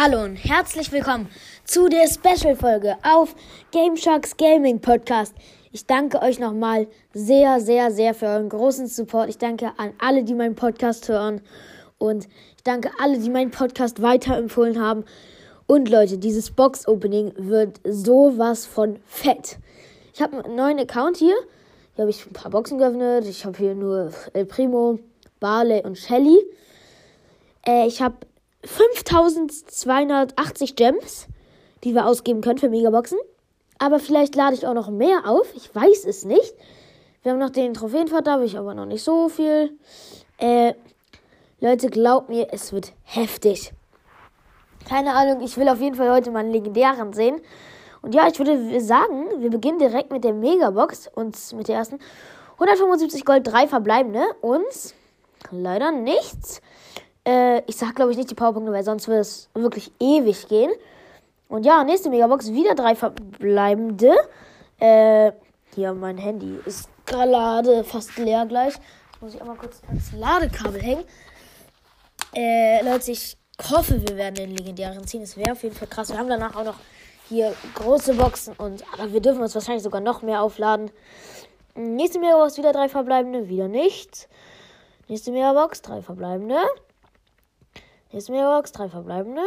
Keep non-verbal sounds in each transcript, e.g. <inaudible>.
Hallo und herzlich willkommen zu der Special-Folge auf Game Sharks Gaming Podcast. Ich danke euch nochmal sehr, sehr, sehr für euren großen Support. Ich danke an alle, die meinen Podcast hören. Und ich danke alle, die meinen Podcast weiterempfohlen haben. Und Leute, dieses Box-Opening wird sowas von fett. Ich habe einen neuen Account hier. Hier habe ich ein paar Boxen geöffnet. Ich habe hier nur El Primo, Barley und Shelly. Äh, ich habe 5280 Gems, die wir ausgeben können für Megaboxen. Aber vielleicht lade ich auch noch mehr auf. Ich weiß es nicht. Wir haben noch den Trophäenfahrt, da habe ich aber noch nicht so viel. Äh, Leute, glaubt mir, es wird heftig. Keine Ahnung, ich will auf jeden Fall heute mal einen legendären sehen. Und ja, ich würde sagen, wir beginnen direkt mit der Megabox und mit der ersten. 175 Gold, 3 verbleibende und leider nichts. Äh, ich sag, glaube ich, nicht die Powerpunkte, weil sonst wird es wirklich ewig gehen. Und ja, nächste Megabox, wieder drei verbleibende. Äh, hier, mein Handy ist gerade fast leer gleich. Muss ich einmal kurz ans Ladekabel hängen. Äh, Leute, ich hoffe, wir werden den legendären ziehen. Es wäre auf jeden Fall krass. Wir haben danach auch noch hier große Boxen und aber wir dürfen uns wahrscheinlich sogar noch mehr aufladen. Nächste Megabox, wieder drei verbleibende, wieder nichts. Nächste Megabox, drei verbleibende. Nächste Megabox, drei verbleibende.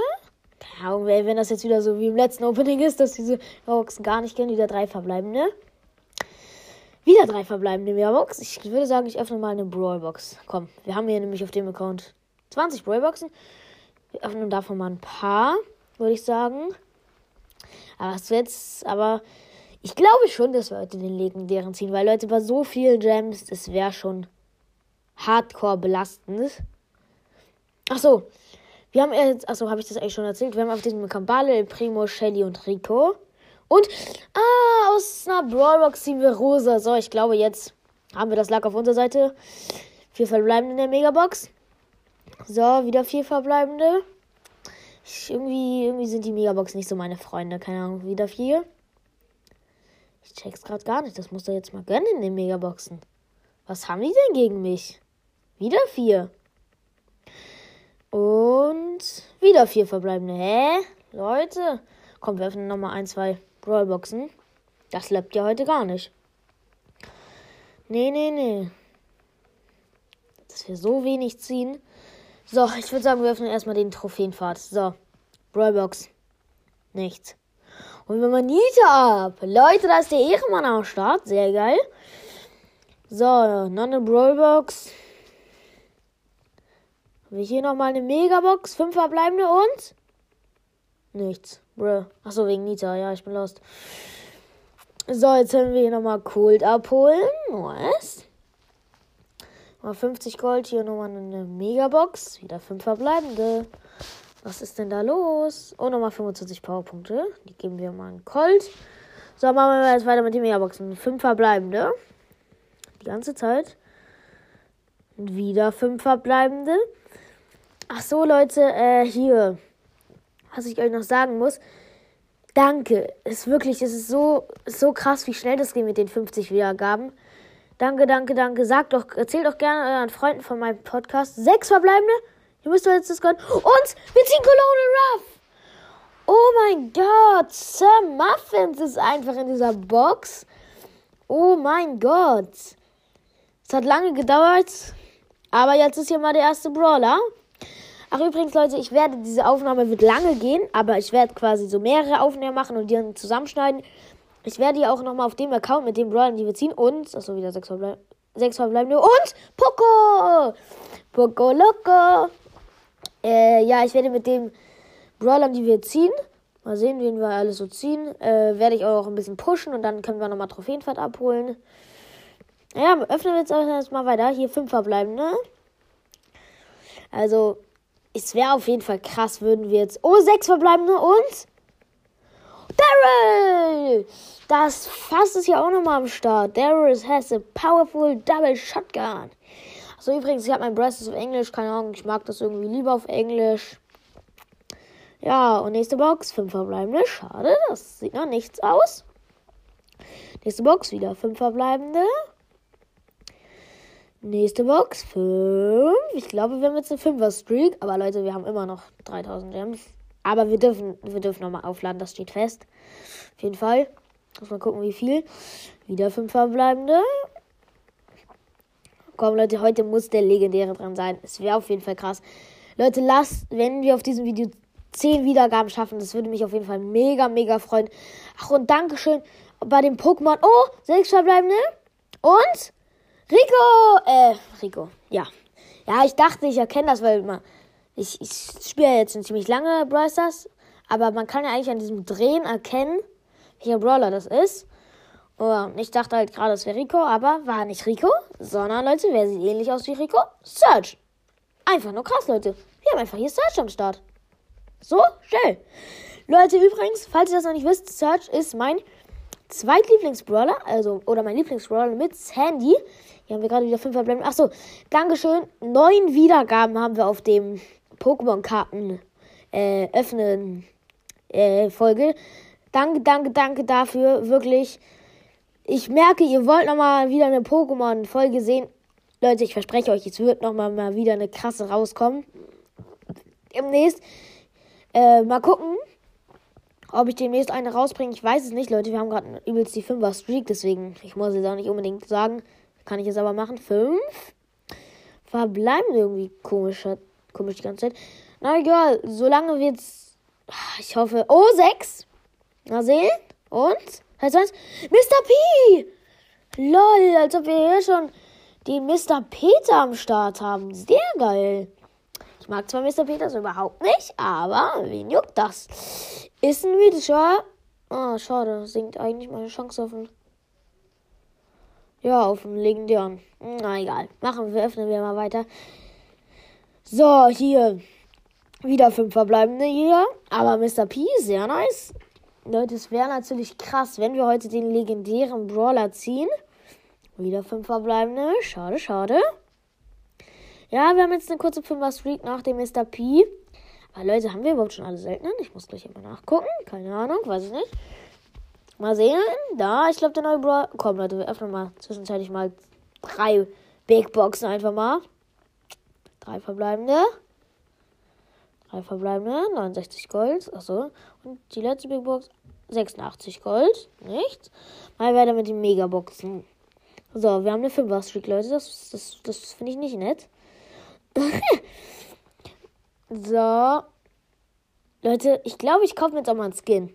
Keine Ahnung, wenn das jetzt wieder so wie im letzten Opening ist, dass diese Megaboxen gar nicht gehen, wieder drei verbleibende. Wieder drei verbleibende Megabox. Ich würde sagen, ich öffne mal eine Brawlbox. Komm, wir haben hier nämlich auf dem Account 20 Brawlboxen. Wir öffnen davon mal ein paar, würde ich sagen. Aber es jetzt, aber ich glaube schon, dass wir heute den legendären ziehen, weil Leute bei so vielen Gems, das wäre schon hardcore belastend. Ach so, wir haben jetzt, achso, habe ich das eigentlich schon erzählt? Wir haben auf diesem Kambale, Primo, Shelly und Rico. Und, ah, aus einer Brawlbox ziehen wir Rosa. So, ich glaube, jetzt haben wir das Lack auf unserer Seite. Vier verbleibende in der Megabox. So, wieder vier verbleibende. Ich, irgendwie, irgendwie sind die Megabox nicht so meine Freunde. Keine Ahnung, wieder vier. Ich check's gerade gar nicht. Das muss doch jetzt mal gönnen in den Megaboxen. Was haben die denn gegen mich? Wieder vier. Und wieder vier verbleibende. Hä? Leute. Komm, wir öffnen nochmal ein, zwei Brawlboxen. Das läuft ja heute gar nicht. Nee, nee, nee. Dass wir so wenig ziehen. So, ich würde sagen, wir öffnen erstmal den Trophäenpfad. So, Brawlbox. Nichts. Und wir mal Nita ab. Leute, da ist der Ehrenmann am Start. Sehr geil. So, noch eine Brawlbox. Haben wir hier nochmal eine Megabox? Fünf verbleibende und? Nichts. Bruh. Achso, wegen Nita. Ja, ich bin lost. So, jetzt können wir hier nochmal Cold abholen. Was? Mal 50 Gold. Hier nochmal eine Megabox. Wieder fünf verbleibende. Was ist denn da los? Oh, nochmal 25 Powerpunkte. Die geben wir mal einen Colt. So, machen wir jetzt weiter mit den Megaboxen. Fünf verbleibende. Die ganze Zeit. Und wieder fünf verbleibende. Ach so, Leute, äh, hier. Was ich euch noch sagen muss. Danke. Ist wirklich, es ist so, so krass, wie schnell das geht mit den 50 Wiedergaben. Danke, danke, danke. Sagt doch, erzählt doch gerne euren Freunden von meinem Podcast. Sechs verbleibende. Ihr müsst doch jetzt das gönnen. Und wir ziehen Colonel Ruff. Oh mein Gott. Sir Muffins ist einfach in dieser Box. Oh mein Gott. Es hat lange gedauert. Aber jetzt ist hier mal der erste Brawler. Ach übrigens, Leute, ich werde, diese Aufnahme wird lange gehen, aber ich werde quasi so mehrere Aufnahmen machen und die dann zusammenschneiden. Ich werde die auch nochmal auf dem Account mit den Brawlern, die wir ziehen und, achso, wieder sechs, verbleib sechs verbleibende und Poco! Poco Loco! Äh, ja, ich werde mit den Brawlern, die wir ziehen, mal sehen, wen wir alles so ziehen, äh, werde ich auch ein bisschen pushen und dann können wir nochmal Trophäenfahrt abholen. Ja, öffnen wir jetzt erstmal weiter. Hier fünf verbleibende. Also, es wäre auf jeden Fall krass, würden wir jetzt. Oh, sechs verbleibende und. Daryl! Das Fass ist ja auch nochmal am Start. Daryl has a powerful double shotgun. Also übrigens, ich habe mein Breast auf Englisch, keine Ahnung, ich mag das irgendwie lieber auf Englisch. Ja, und nächste Box, fünf verbleibende. Schade, das sieht noch nichts aus. Nächste Box, wieder fünf verbleibende. Nächste Box, 5. Ich glaube, wir haben jetzt eine 5er Streak. Aber Leute, wir haben immer noch 3000 Gems. Aber wir dürfen, wir dürfen nochmal aufladen, das steht fest. Auf jeden Fall. Muss mal gucken, wie viel. Wieder fünf verbleibende. Komm, Leute, heute muss der legendäre dran sein. Es wäre auf jeden Fall krass. Leute, lasst, wenn wir auf diesem Video 10 Wiedergaben schaffen, das würde mich auf jeden Fall mega, mega freuen. Ach, und Dankeschön bei dem Pokémon. Oh, sechs verbleibende. Und Rico. Äh, Rico. Ja. Ja, ich dachte, ich erkenne das, weil man, ich, ich spiele jetzt schon ziemlich lange Brawl. Aber man kann ja eigentlich an diesem Drehen erkennen, welcher Brawler das ist. Und ich dachte halt gerade, es wäre Rico, aber war nicht Rico, sondern Leute, wer sieht ähnlich aus wie Rico? Search. Einfach nur krass, Leute. Wir haben einfach hier Search am Start. So, schnell. Leute, übrigens, falls ihr das noch nicht wisst, Search ist mein Zweitlieblingsbrawler, also, oder mein Lieblingsbrawler mit Sandy. Hier haben wir gerade wieder fünf verbleiben. Achso, Dankeschön. Neun Wiedergaben haben wir auf dem Pokémon-Karten äh, öffnen äh, Folge. Danke, danke, danke dafür. Wirklich. Ich merke, ihr wollt nochmal wieder eine Pokémon-Folge sehen. Leute, ich verspreche euch, es wird nochmal mal wieder eine krasse rauskommen. Demnächst. Äh, mal gucken, ob ich demnächst eine rausbringe. Ich weiß es nicht, Leute. Wir haben gerade übelst die 5er Streak, deswegen, ich muss es auch nicht unbedingt sagen. Kann ich es aber machen. 5. Verbleiben irgendwie komisch, komisch die ganze Zeit. Na egal, solange wir jetzt. Ich hoffe. Oh, 6. Mal sehen. Und? Heißt was? Mr. P! Lol, als ob wir hier schon den Mr. Peter am Start haben. Sehr geil. Mag zwar Mr. Peters überhaupt nicht, aber wen juckt das? Ist ein mythischer. Ah, schade. Sinkt eigentlich meine Chance auf einen. Ja, auf einen legendären. Na egal. Machen wir, öffnen wir mal weiter. So, hier. Wieder fünf verbleibende hier. Aber Mr. P sehr nice. Leute, es wäre natürlich krass, wenn wir heute den legendären Brawler ziehen. Wieder fünf verbleibende. Schade, schade. Ja, wir haben jetzt eine kurze 5er Streak nach dem Mr. P. Aber Leute, haben wir überhaupt schon alle seltenen? Ich muss gleich immer nachgucken. Keine Ahnung, weiß ich nicht. Mal sehen. Da, ich glaube, der neue Brawler. Komm, Leute, wir öffnen mal zwischenzeitlich mal drei Big Boxen einfach mal. Drei verbleibende. Drei verbleibende, 69 Gold. Achso. Und die letzte Big Box, 86 Gold. Nichts. Mal weiter mit den Megaboxen. So, wir haben eine 5er Streak, Leute. Das, das, das finde ich nicht nett. <laughs> so. Leute, ich glaube, ich kaufe mir jetzt auch mal einen Skin.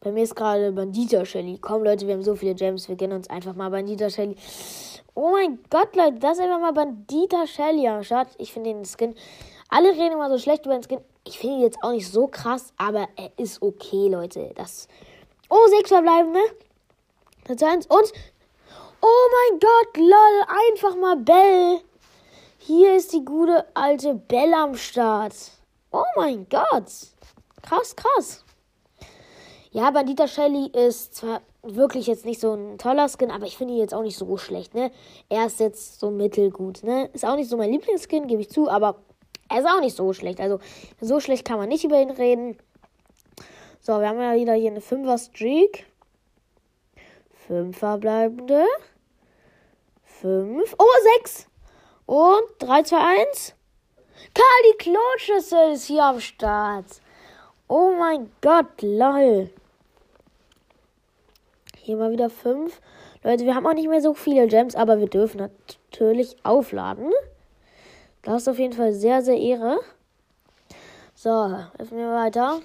Bei mir ist gerade Bandita Shelly. Komm, Leute, wir haben so viele Gems. Wir gönnen uns einfach mal Bandita Shelly. Oh mein Gott, Leute, das ist einfach mal Bandita Shelly am Start. Ich finde den Skin alle reden immer so schlecht über den Skin. Ich finde ihn jetzt auch nicht so krass, aber er ist okay, Leute. Das. Oh, sechs verbleibende. Das eins. Und. Oh mein Gott, lol. Einfach mal Bell. Hier ist die gute alte Bell am Start. Oh mein Gott. Krass, krass. Ja, Bandita Shelly ist zwar wirklich jetzt nicht so ein toller Skin, aber ich finde ihn jetzt auch nicht so schlecht, ne? Er ist jetzt so mittelgut, ne? Ist auch nicht so mein Lieblingsskin, gebe ich zu, aber er ist auch nicht so schlecht. Also, so schlecht kann man nicht über ihn reden. So, wir haben ja wieder hier eine 5er Streak. 5 verbleibende. 5. Oh, 6. Und 3, 2, 1. Karl, die Klotschüssel ist hier am Start. Oh mein Gott, lol. Hier mal wieder 5. Leute, wir haben auch nicht mehr so viele Gems, aber wir dürfen natürlich aufladen. Das ist auf jeden Fall sehr, sehr Ehre. So, öffnen wir weiter.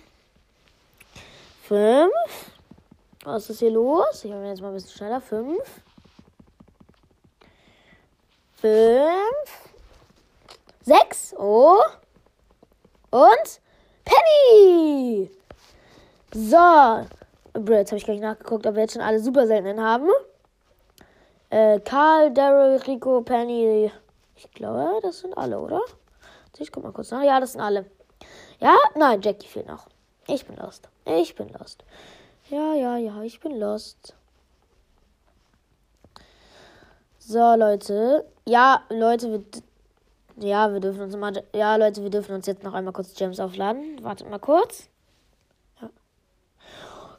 Fünf. Was ist hier los? Ich mache jetzt mal ein bisschen schneller. Fünf. Fünf. Sechs. Oh. Und Penny. So. Jetzt habe ich gleich nachgeguckt, ob wir jetzt schon alle super seltenen haben. Äh, Karl, Daryl, Rico, Penny, ich glaube, das sind alle, oder? Ich guck mal kurz nach. Ja, das sind alle. Ja, nein, Jackie fehlt noch. Ich bin lost. Ich bin lost. Ja, ja, ja, ich bin lost. So, Leute. Ja, Leute, wir, ja, wir dürfen uns mal, ja, Leute, wir dürfen uns jetzt noch einmal kurz Gems aufladen. Wartet mal kurz. Ja.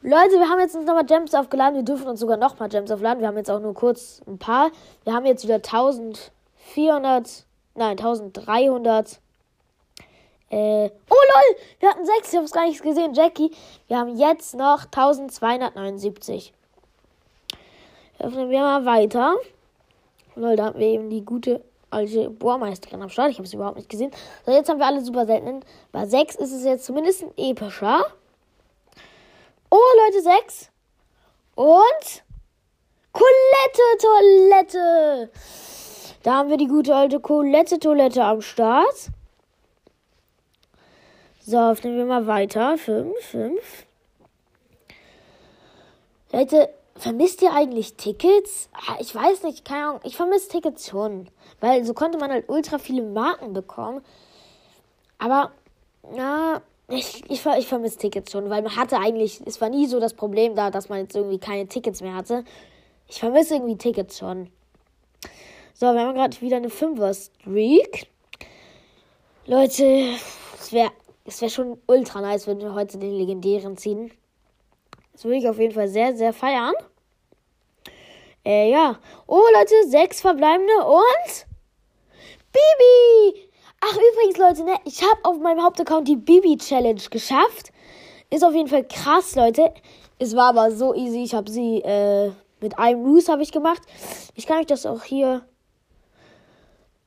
Leute, wir haben jetzt uns nochmal Gems aufgeladen. Wir dürfen uns sogar nochmal Gems aufladen. Wir haben jetzt auch nur kurz ein paar. Wir haben jetzt wieder 1000 400, nein, 1300 Äh, oh lol, wir hatten sechs, ich habe es gar nicht gesehen, Jackie. Wir haben jetzt noch 1279. Öffnen wir mal weiter. Lol, da haben wir eben die gute alte Bohrmeisterin am Start. Ich habe es überhaupt nicht gesehen. So, jetzt haben wir alle super seltenen. Bei 6 ist es jetzt zumindest ein epischer. Oh, Leute, 6. Und Colette Toilette. Da haben wir die gute alte Colette Toilette am Start. So, öffnen wir mal weiter. 5, 5. Leute, vermisst ihr eigentlich Tickets? Ah, ich weiß nicht, keine Ahnung. Ich vermisse Tickets schon. Weil so konnte man halt ultra viele Marken bekommen. Aber, na, ich, ich, ich vermisse Tickets schon, weil man hatte eigentlich, es war nie so das Problem da, dass man jetzt irgendwie keine Tickets mehr hatte. Ich vermisse irgendwie Tickets schon. So, wir haben gerade wieder eine 5er-Streak. Leute, es wäre es wär schon ultra nice, wenn wir heute den legendären ziehen. Das würde ich auf jeden Fall sehr, sehr feiern. Äh, ja. Oh, Leute, sechs verbleibende und. Bibi! Ach, übrigens, Leute, ne, ich habe auf meinem Hauptaccount die Bibi-Challenge geschafft. Ist auf jeden Fall krass, Leute. Es war aber so easy. Ich habe sie äh, mit einem Ruse habe ich gemacht. Ich kann euch das auch hier.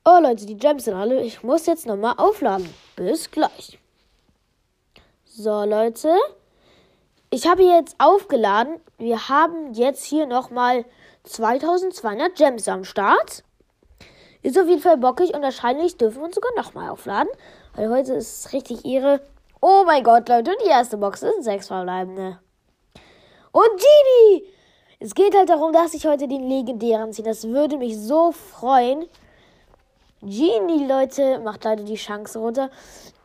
Oh, Leute, die Gems sind alle. Ich muss jetzt nochmal aufladen. Bis gleich. So, Leute. Ich habe jetzt aufgeladen. Wir haben jetzt hier nochmal 2200 Gems am Start. Ist auf jeden Fall bockig und wahrscheinlich dürfen wir uns sogar nochmal aufladen. Weil heute ist es richtig ihre. Oh mein Gott, Leute, und die erste Box sind sechs verbleibende. Und Genie! Es geht halt darum, dass ich heute den legendären ziehe. Das würde mich so freuen. Genie, Leute, macht leider die Chance runter.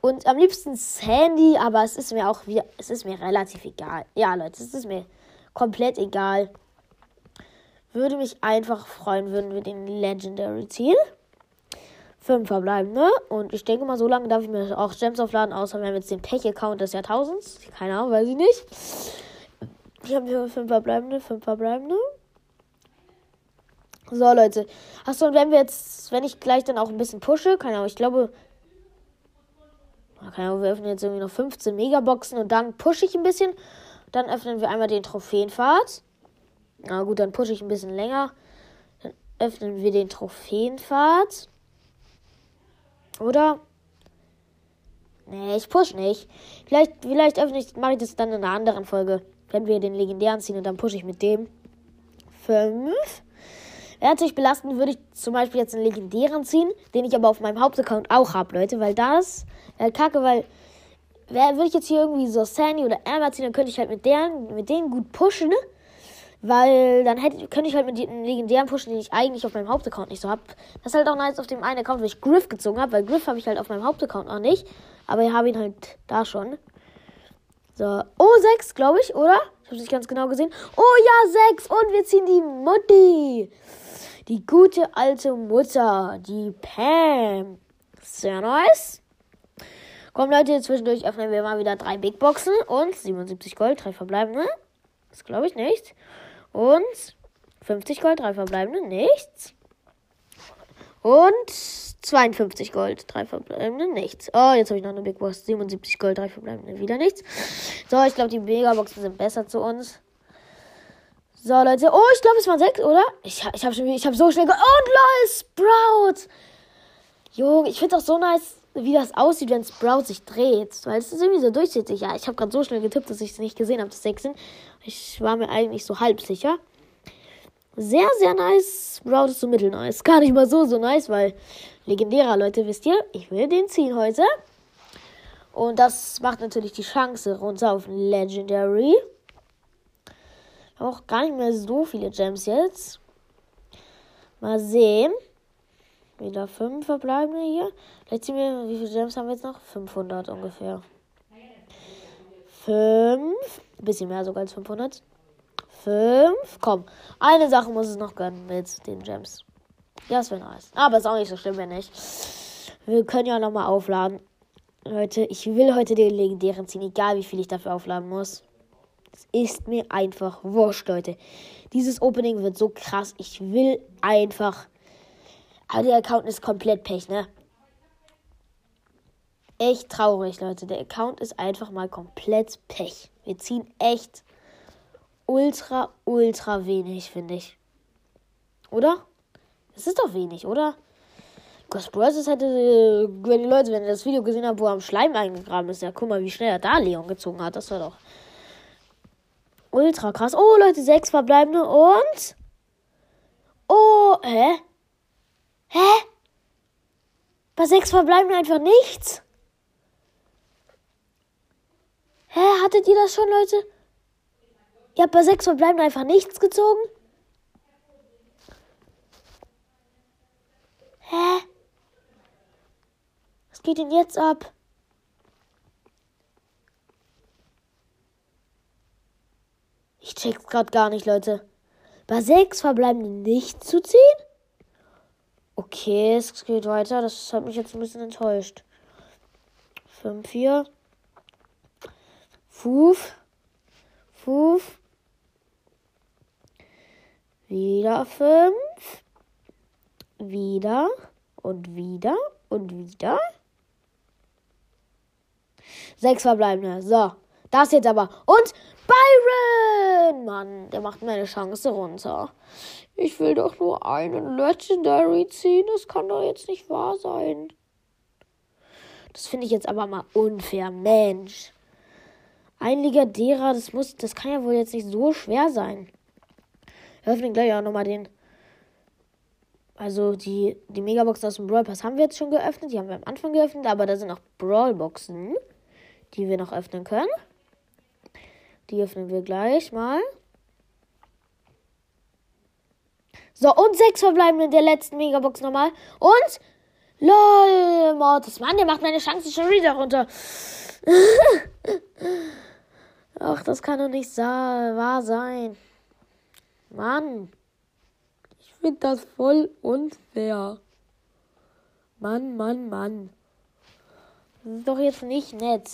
Und am liebsten Sandy, aber es ist mir auch wieder, es ist mir relativ egal. Ja, Leute, es ist mir komplett egal. Würde mich einfach freuen, würden wir den Legendary ziehen. Fünf verbleibende. Und ich denke mal, so lange darf ich mir auch Gems aufladen, außer wir haben jetzt den Pech-Account des Jahrtausends. Keine Ahnung, weiß ich nicht. Ich habe hier fünf verbleibende, fünf verbleibende. So, Leute. Achso, und wenn wir jetzt, wenn ich gleich dann auch ein bisschen pushe, keine Ahnung, ich glaube, keine Ahnung, wir öffnen jetzt irgendwie noch 15 Megaboxen und dann pushe ich ein bisschen. Dann öffnen wir einmal den Trophäenpfad. Na gut, dann pushe ich ein bisschen länger. Dann öffnen wir den Trophäenpfad. Oder? Nee, ich push nicht. Vielleicht, vielleicht öffne ich, mache ich das dann in einer anderen Folge. Wenn wir den legendären ziehen und dann pushe ich mit dem. Fünf. Wäre natürlich belastend, würde ich zum Beispiel jetzt einen legendären ziehen, den ich aber auf meinem Hauptaccount auch habe, Leute, weil das äh, kacke, weil würde ich jetzt hier irgendwie so Sandy oder Emma ziehen, dann könnte ich halt mit deren, mit denen gut pushen, ne? Weil dann hätte, könnte ich halt mit den legendären pushen, den ich eigentlich auf meinem Hauptaccount nicht so habe. Das ist halt auch nice auf dem einen Account, wo ich Griff gezogen habe, weil Griff habe ich halt auf meinem Hauptaccount noch nicht. Aber ich habe ihn halt da schon. So. Oh, 6, glaube ich, oder? Ich habe nicht ganz genau gesehen. Oh ja, 6. Und wir ziehen die Mutti. Die gute alte Mutter. Die Pam. Sehr nice. Komm, Leute, zwischendurch öffnen wir mal wieder drei Big Boxen und 77 Gold, drei verbleibende. Das glaube ich nicht. Und 50 Gold, drei verbleibende, nichts. Und 52 Gold, drei verbleibende, nichts. Oh, jetzt habe ich noch eine Big Box. 77 Gold, drei verbleibende, wieder nichts. So, ich glaube, die Megaboxen sind besser zu uns. So, Leute. Oh, ich glaube, es waren sechs, oder? Ich, ich habe hab so schnell ge Und lol, Sprout! Junge, ich finde auch so nice, wie das aussieht, wenn Sprout sich dreht. Weil es ist irgendwie so durchsichtig. Ja, ich habe gerade so schnell getippt, dass ich es nicht gesehen habe, sechs sind. Ich war mir eigentlich so halb sicher. Sehr, sehr nice. Sprout ist so mittelnice. Gar nicht mal so, so nice, weil legendärer, Leute, wisst ihr, ich will den ziehen heute. Und das macht natürlich die Chance runter auf Legendary. Auch gar nicht mehr so viele Gems jetzt. Mal sehen. Wieder fünf verbleibende hier. Vielleicht ziehen wir, wie viele Gems haben wir jetzt noch? 500 ungefähr. Fünf. Ein bisschen mehr sogar als 500. Fünf. Komm. Eine Sache muss es noch gönnen mit den Gems. Ja, das wäre nice. Aber ist auch nicht so schlimm, wenn nicht. Wir können ja nochmal aufladen. Leute, ich will heute den legendären ziehen, egal wie viel ich dafür aufladen muss. Es ist mir einfach wurscht, Leute. Dieses Opening wird so krass. Ich will einfach. Aber der Account ist komplett Pech, ne? echt traurig, Leute. Der Account ist einfach mal komplett Pech. Wir ziehen echt ultra, ultra wenig, finde ich. Oder? Es ist doch wenig, oder? Ghost Bros. hätte, äh, wenn die Leute, wenn ihr das Video gesehen habt, wo er am Schleim eingegraben ist, ja, guck mal, wie schnell er da Leon gezogen hat. Das war doch ultra krass. Oh, Leute, sechs verbleibende und. Oh, hä? Hä? Bei sechs verbleibenden einfach nichts? Hä, hattet ihr das schon, Leute? Ihr habt bei sechs verbleibenden einfach nichts gezogen? Hä? Was geht denn jetzt ab? Ich check's grad gar nicht, Leute. Bei sechs verbleibenden nicht zu ziehen? Okay, es geht weiter. Das hat mich jetzt ein bisschen enttäuscht. 5, 4. Fuf. Fuf. Wieder 5. Wieder. Und wieder. Und wieder. Sechs verbleibende. So. Das jetzt aber. Und Byron! Mann, der macht meine Chance runter. Ich will doch nur einen Legendary ziehen. Das kann doch jetzt nicht wahr sein. Das finde ich jetzt aber mal unfair. Mensch. Ein Ligadera, das muss, das kann ja wohl jetzt nicht so schwer sein. Wir öffnen gleich auch nochmal den. Also die, die Megaboxen aus dem Brawl Pass haben wir jetzt schon geöffnet. Die haben wir am Anfang geöffnet, aber da sind noch Brawlboxen die wir noch öffnen können. Die öffnen wir gleich mal. So, und sechs verbleiben in der letzten Megabox nochmal. Und. LOL, Mortis. Mann, der macht meine Chance schon wieder runter. <laughs> Ach, das kann doch nicht wahr sein. Mann. Ich finde das voll unfair. Mann, Mann, Mann. Das ist doch jetzt nicht nett.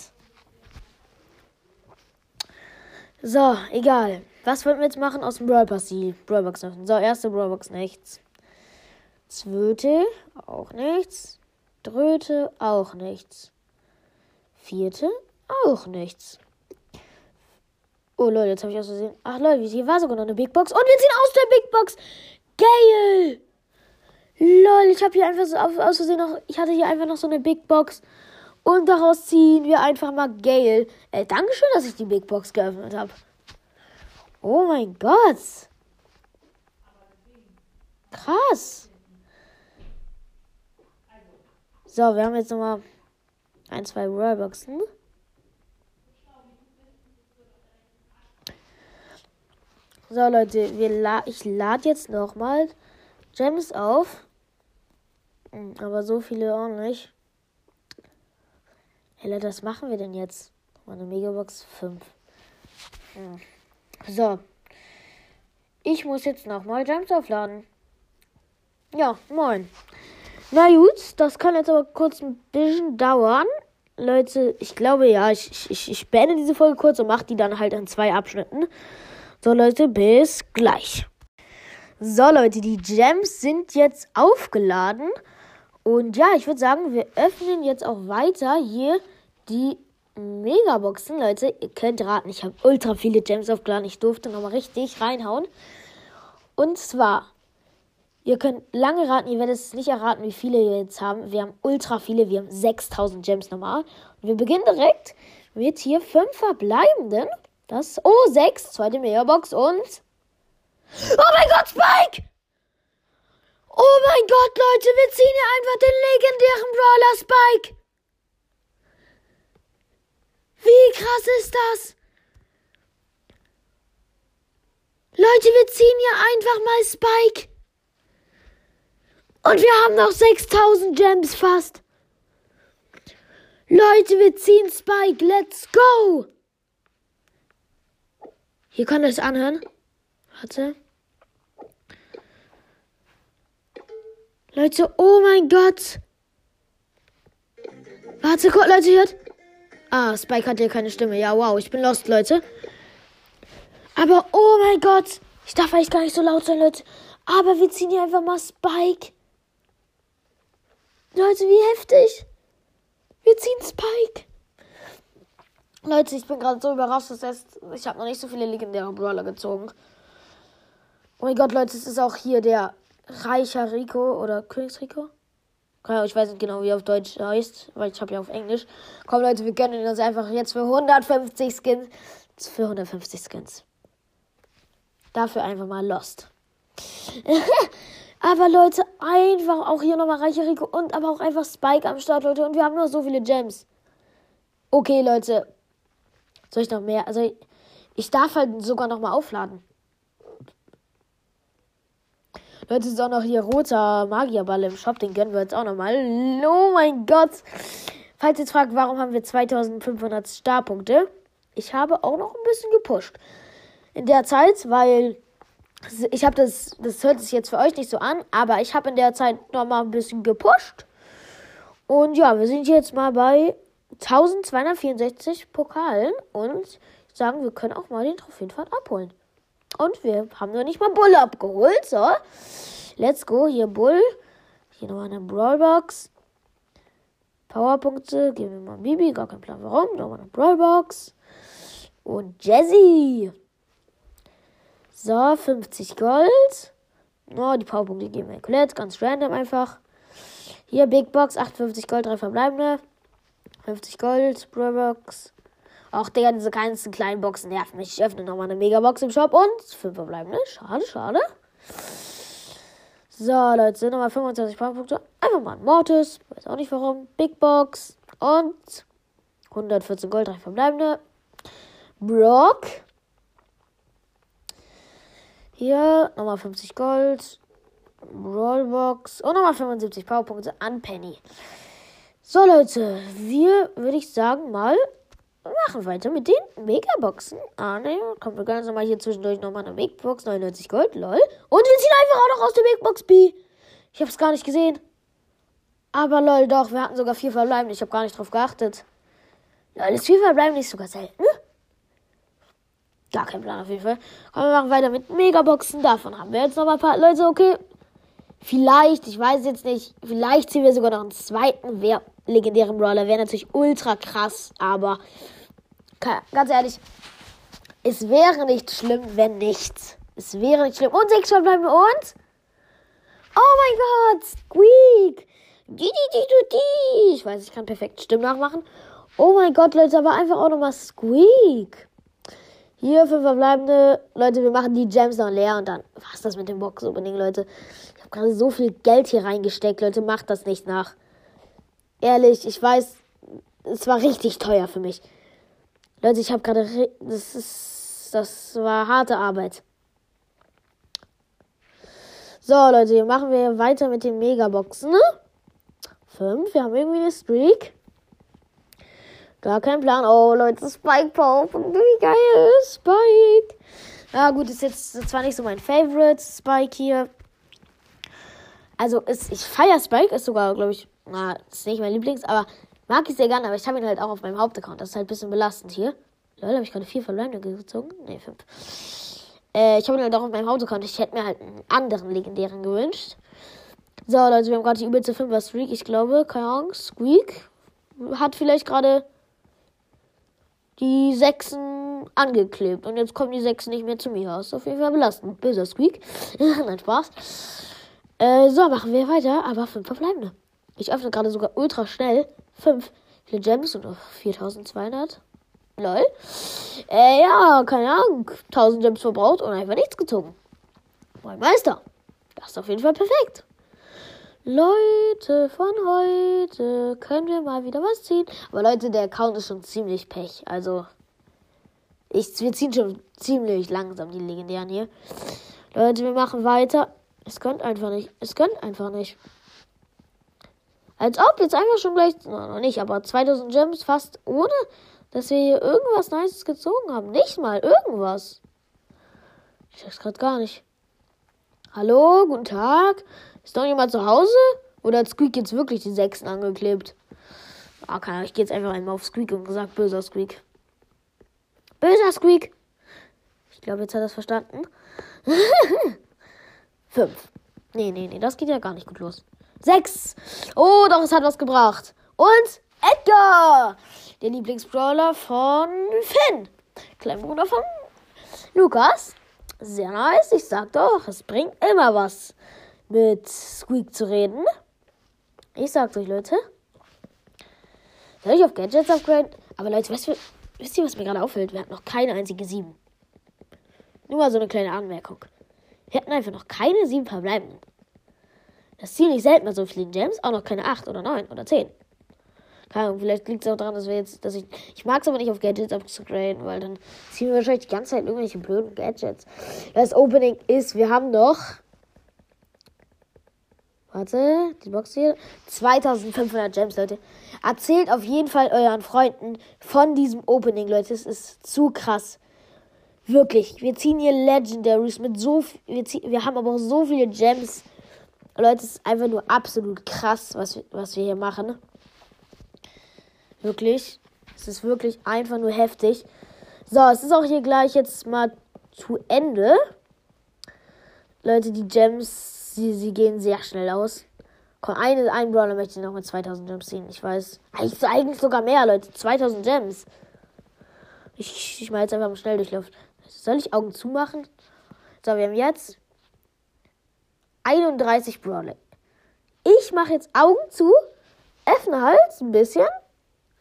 So, egal. Was wollten wir jetzt machen aus dem Brawl Pass? Öffnen. So, erste Brawlbox nichts. Zweite, auch nichts. Dritte, auch nichts. Vierte, auch nichts. Oh Leute, jetzt habe ich aus Versehen. Ach Leute, hier war sogar noch eine Big Box. Und wir ziehen aus der Big Box. Geil! Lol, ich habe hier einfach so aus Versehen noch. Ich hatte hier einfach noch so eine Big Box. Und daraus ziehen wir einfach mal Gale. Äh, Dankeschön, dass ich die Big Box geöffnet habe. Oh mein Gott. Krass. So, wir haben jetzt nochmal ein, zwei Royalboxen. So, Leute, wir la ich lade jetzt nochmal Gems auf. Hm, aber so viele auch nicht. Helle, das machen wir denn jetzt? Meine Megabox 5. Hm. So. Ich muss jetzt nochmal Gems aufladen. Ja, moin. Na gut, das kann jetzt aber kurz ein bisschen dauern. Leute, ich glaube ja, ich, ich, ich beende diese Folge kurz und mache die dann halt in zwei Abschnitten. So Leute, bis gleich. So Leute, die Gems sind jetzt aufgeladen. Und ja, ich würde sagen, wir öffnen jetzt auch weiter hier die Megaboxen. Leute, ihr könnt raten, ich habe ultra viele Gems aufgeladen. Ich durfte nochmal richtig reinhauen. Und zwar, ihr könnt lange raten, ihr werdet es nicht erraten, wie viele wir jetzt haben. Wir haben ultra viele, wir haben 6000 Gems normal. Und wir beginnen direkt mit hier fünf verbleibenden. Das, oh, sechs, zweite Megabox und... Oh mein Gott, Spike! Oh mein Gott, Leute, wir ziehen hier einfach den legendären Brawler Spike. Wie krass ist das? Leute, wir ziehen hier einfach mal Spike. Und wir haben noch 6000 Gems fast. Leute, wir ziehen Spike. Let's go. Hier kann es anhören. Warte. Leute, oh mein Gott. Warte, Gott, Leute, hört. Ah, Spike hat hier keine Stimme. Ja, wow, ich bin lost, Leute. Aber, oh mein Gott. Ich darf eigentlich gar nicht so laut sein, Leute. Aber wir ziehen hier einfach mal Spike. Leute, wie heftig. Wir ziehen Spike. Leute, ich bin gerade so überrascht, das heißt, ich habe noch nicht so viele legendäre Brawler gezogen. Oh mein Gott, Leute, es ist auch hier der reicher Rico oder Königsrico. Ich weiß nicht genau, wie er auf Deutsch heißt, weil ich habe ja auf Englisch. Komm, Leute, wir gönnen uns einfach jetzt für 150 Skins. Für 150 Skins. Dafür einfach mal Lost. <laughs> aber Leute, einfach auch hier nochmal reicher Rico und aber auch einfach Spike am Start, Leute. Und wir haben nur so viele Gems. Okay, Leute. Soll ich noch mehr? Also, ich darf halt sogar nochmal aufladen. Leute, ist auch noch hier roter Magierball im Shop. Den gönnen wir jetzt auch nochmal. Oh mein Gott. Falls ihr jetzt fragt, warum haben wir 2500 Starpunkte? Ich habe auch noch ein bisschen gepusht. In der Zeit, weil ich habe das, das hört sich jetzt für euch nicht so an, aber ich habe in der Zeit nochmal ein bisschen gepusht. Und ja, wir sind jetzt mal bei 1264 Pokalen und sagen, wir können auch mal den Trophäenfahrt abholen. Und wir haben noch nicht mal Bull abgeholt. So. Let's go. Hier Bull. Hier nochmal eine Brawlbox. Powerpunkte. Geben wir mal Bibi. Gar kein Plan warum. Nochmal eine Brawlbox. Und Jazzy. So, 50 Gold. Oh, die Powerpunkte geben wir Colette. Ganz random einfach. Hier Big Box. 58 Gold. Drei verbleibende. 50 Gold. Brawlbox. Auch Digga, diese ganzen kleinen Boxen nerven mich. Ich öffne nochmal eine Megabox im Shop und fünf verbleibende. Schade, schade. So, Leute, sind nochmal 25 Punkte. Einfach mal ein Mortis. Weiß auch nicht warum. Big Box. Und 114 Gold, drei verbleibende. Brock. Hier nochmal 50 Gold. Rollbox. Und nochmal 75 Powerpunkte an Penny. So, Leute, wir, würde ich sagen, mal machen weiter mit den Megaboxen. Ah, ne, kommt wir ganz normal hier zwischendurch nochmal eine Megbox, 99 Gold, lol. Und wir ziehen einfach auch noch aus der Megbox B. Ich hab's gar nicht gesehen. Aber lol, doch, wir hatten sogar vier verbleibende. Ich habe gar nicht drauf geachtet. Lol, ist vier verbleibende nicht sogar selten? Gar kein Plan auf jeden Fall. Komm, wir machen weiter mit Megaboxen. Davon haben wir jetzt noch mal ein paar Leute, okay. Vielleicht, ich weiß jetzt nicht, vielleicht ziehen wir sogar noch einen zweiten legendären Brawler. Wäre natürlich ultra krass, aber ganz ehrlich, es wäre nicht schlimm, wenn nichts. Es wäre nicht schlimm. Und sechs verbleiben wir uns. Oh mein Gott, Squeak. Ich weiß, ich kann perfekt Stimmen nachmachen. Oh mein Gott, Leute, aber einfach auch nochmal Squeak. Hier fünf verbleibende. Leute, wir machen die Gems noch leer und dann was das mit dem Box-Opening, Leute. Ich habe gerade so viel Geld hier reingesteckt, Leute. Macht das nicht nach. Ehrlich, ich weiß, es war richtig teuer für mich. Leute, ich habe gerade. Das ist. Das war harte Arbeit. So, Leute, machen wir weiter mit den Megaboxen. Ne? Fünf. Wir haben irgendwie eine Streak. Gar kein Plan. Oh, Leute, Spike Pop. Wie geil Spike. Ja, gut, ist jetzt zwar nicht so mein Favorite Spike hier. Also, ist, ich feiere Spike, ist sogar, glaube ich, na, ist nicht mein Lieblings, aber mag ich sehr gerne, aber ich habe ihn halt auch auf meinem Hauptaccount. Das ist halt ein bisschen belastend hier. Leute, habe ich gerade vier Verbleibende gezogen? Ne, fünf. Äh, ich habe ihn halt auch auf meinem Hauptaccount. Ich hätte mir halt einen anderen legendären gewünscht. So, Leute, wir haben gerade die übelste 5er Streak. Ich glaube, keine Ahnung, Squeak hat vielleicht gerade die Sechsen angeklebt. Und jetzt kommen die Sechsen nicht mehr zu mir. Ist auf jeden Fall belastend. Böser Squeak. <laughs> Nein, Spaß. Äh, so, machen wir weiter. Aber fünf verbleibende. Ich öffne gerade sogar ultra schnell. Fünf. Viele Gems und noch 4200. Lol. Äh, ja, keine Ahnung. 1000 Gems verbraucht und einfach nichts gezogen. Mein Meister. Das ist auf jeden Fall perfekt. Leute, von heute können wir mal wieder was ziehen. Aber Leute, der Account ist schon ziemlich pech. Also, ich, wir ziehen schon ziemlich langsam die legendären hier. Leute, wir machen weiter. Es gönnt einfach nicht. Es gönnt einfach nicht. Als ob jetzt einfach schon gleich, no, noch nicht, aber 2000 Gems fast ohne, dass wir hier irgendwas Nices gezogen haben. Nicht mal irgendwas. Ich check's gerade gar nicht. Hallo, guten Tag. Ist noch jemand zu Hause? Oder hat Squeak jetzt wirklich die Sechsen angeklebt? Ah, keine Ahnung, ich gehe jetzt einfach einmal auf Squeak und gesagt, böser Squeak. Böser Squeak! Ich glaube, jetzt hat er es verstanden. <laughs> Fünf. Nee, nee, nee, das geht ja gar nicht gut los. Sechs! Oh, doch, es hat was gebracht. Und Edgar, der Lieblingsbrawler von Finn, kleiner Bruder von Lukas. Sehr nice, ich sag doch, es bringt immer was, mit Squeak zu reden. Ich sag's euch, Leute. Soll ich auf Gadgets upgraden? Aber Leute, weißt wisst ihr, was mir gerade auffällt? Wir hatten noch keine einzige 7. Nur mal so eine kleine Anmerkung. Wir hatten einfach noch keine 7 verbleibenden. Das Ziel nicht selten mal so viele Gems, auch noch keine 8 oder 9 oder 10. Keine Ahnung, vielleicht liegt es auch daran, dass wir jetzt, dass ich, ich mag es aber nicht auf Gadgets upgraden, weil dann ziehen wir wahrscheinlich die ganze Zeit irgendwelche blöden Gadgets. Das Opening ist, wir haben noch, warte, die Box hier, 2500 Gems, Leute. Erzählt auf jeden Fall euren Freunden von diesem Opening, Leute. Es ist zu krass. Wirklich. Wir ziehen hier Legendaries mit so wir, wir haben aber auch so viele Gems. Leute, es ist einfach nur absolut krass, was, was wir hier machen. Wirklich. Es ist wirklich einfach nur heftig. So, es ist auch hier gleich jetzt mal zu Ende. Leute, die Gems, sie, sie gehen sehr schnell aus. Komm, eine, einen Brawler möchte ich noch mit 2000 Gems ziehen. Ich weiß. Eigentlich, eigentlich sogar mehr, Leute. 2000 Gems. Ich, jetzt einfach mal schnell Schnelldurchlauf. Soll ich Augen zumachen? So, wir haben jetzt 31 Brawler. Ich mache jetzt Augen zu, öffne halt ein bisschen.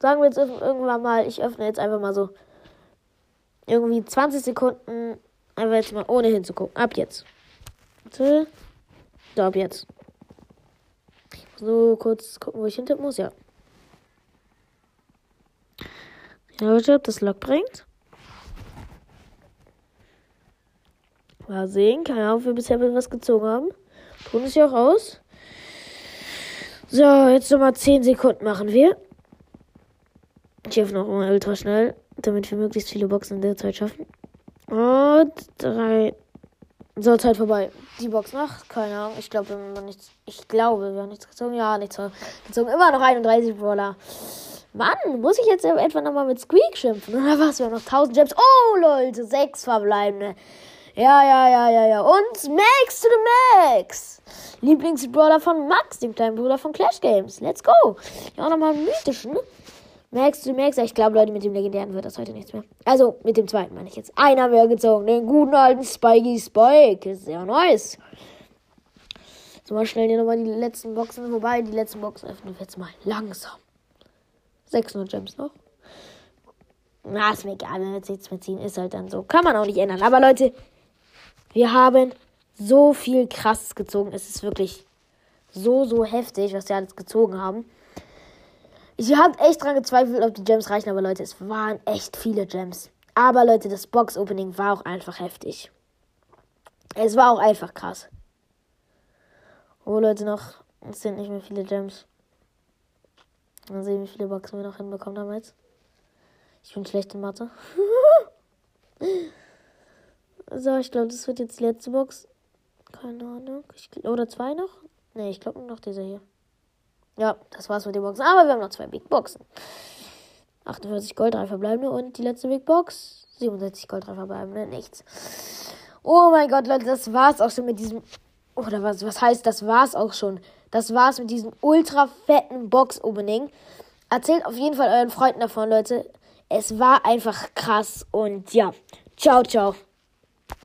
Sagen wir jetzt irgendwann mal, ich öffne jetzt einfach mal so irgendwie 20 Sekunden. Einfach jetzt mal ohne hinzugucken. Ab jetzt. Warte. So, ab jetzt. Nur kurz gucken, wo ich hinter muss. Ja. Ja, ob das Lock bringt. Mal sehen. Keine Ahnung, ob wir bisher was gezogen haben. Tun es ja auch aus. So, jetzt nochmal 10 Sekunden machen wir. Ich öffne noch mal ultra schnell, damit wir möglichst viele Boxen in der Zeit schaffen. Und drei. So, Zeit vorbei. Die Box noch? Keine Ahnung. Ich glaube, wir haben nichts. Ich glaube, wir haben nichts gezogen. Ja, nichts gezogen. Immer noch 31 Brawler. Mann, muss ich jetzt etwa nochmal mit Squeak schimpfen? Oder was? Wir haben noch 1000 Gems. Oh, Leute, sechs verbleibende. Ja, ja, ja, ja, ja. Und Max to the Max. Lieblingsbrawler von Max, dem kleinen Bruder von Clash Games. Let's go. Ja, nochmal einen mythischen. Max to Max. Ich glaube, Leute, mit dem legendären wird das heute nichts mehr. Also, mit dem zweiten meine ich jetzt. Einer mehr gezogen. Den guten alten Spikey Spike. Sehr nice. So, mal schnell hier nochmal die letzten Boxen vorbei. Die letzten Boxen öffnen wir jetzt mal langsam. 600 Gems noch. Na, ist mir egal, wenn wir jetzt nichts mehr ziehen. Ist halt dann so. Kann man auch nicht ändern. Aber Leute, wir haben so viel krasses gezogen. Es ist wirklich so, so heftig, was wir alles gezogen haben. Ich habe echt dran gezweifelt, ob die Gems reichen, aber Leute, es waren echt viele Gems. Aber Leute, das Box-Opening war auch einfach heftig. Es war auch einfach krass. Oh Leute, noch. Es sind nicht mehr viele Gems. Mal sehen, wie viele Boxen wir noch hinbekommen jetzt. Ich bin schlecht in Mathe. <laughs> so, ich glaube, das wird jetzt die letzte Box. Keine Ahnung. Ich, oder zwei noch? Ne, ich glaube nur noch diese hier. Ja, das war's mit den Boxen. Aber wir haben noch zwei Big Boxen. 48 Gold, 3 verbleibende und die letzte Big Box. 67 Gold, 3 verbleibende, nichts. Oh mein Gott, Leute, das war's auch schon mit diesem. Oder was, was heißt, das war's auch schon? Das war's mit diesem ultra fetten Box-Opening. Erzählt auf jeden Fall euren Freunden davon, Leute. Es war einfach krass und ja. Ciao, ciao.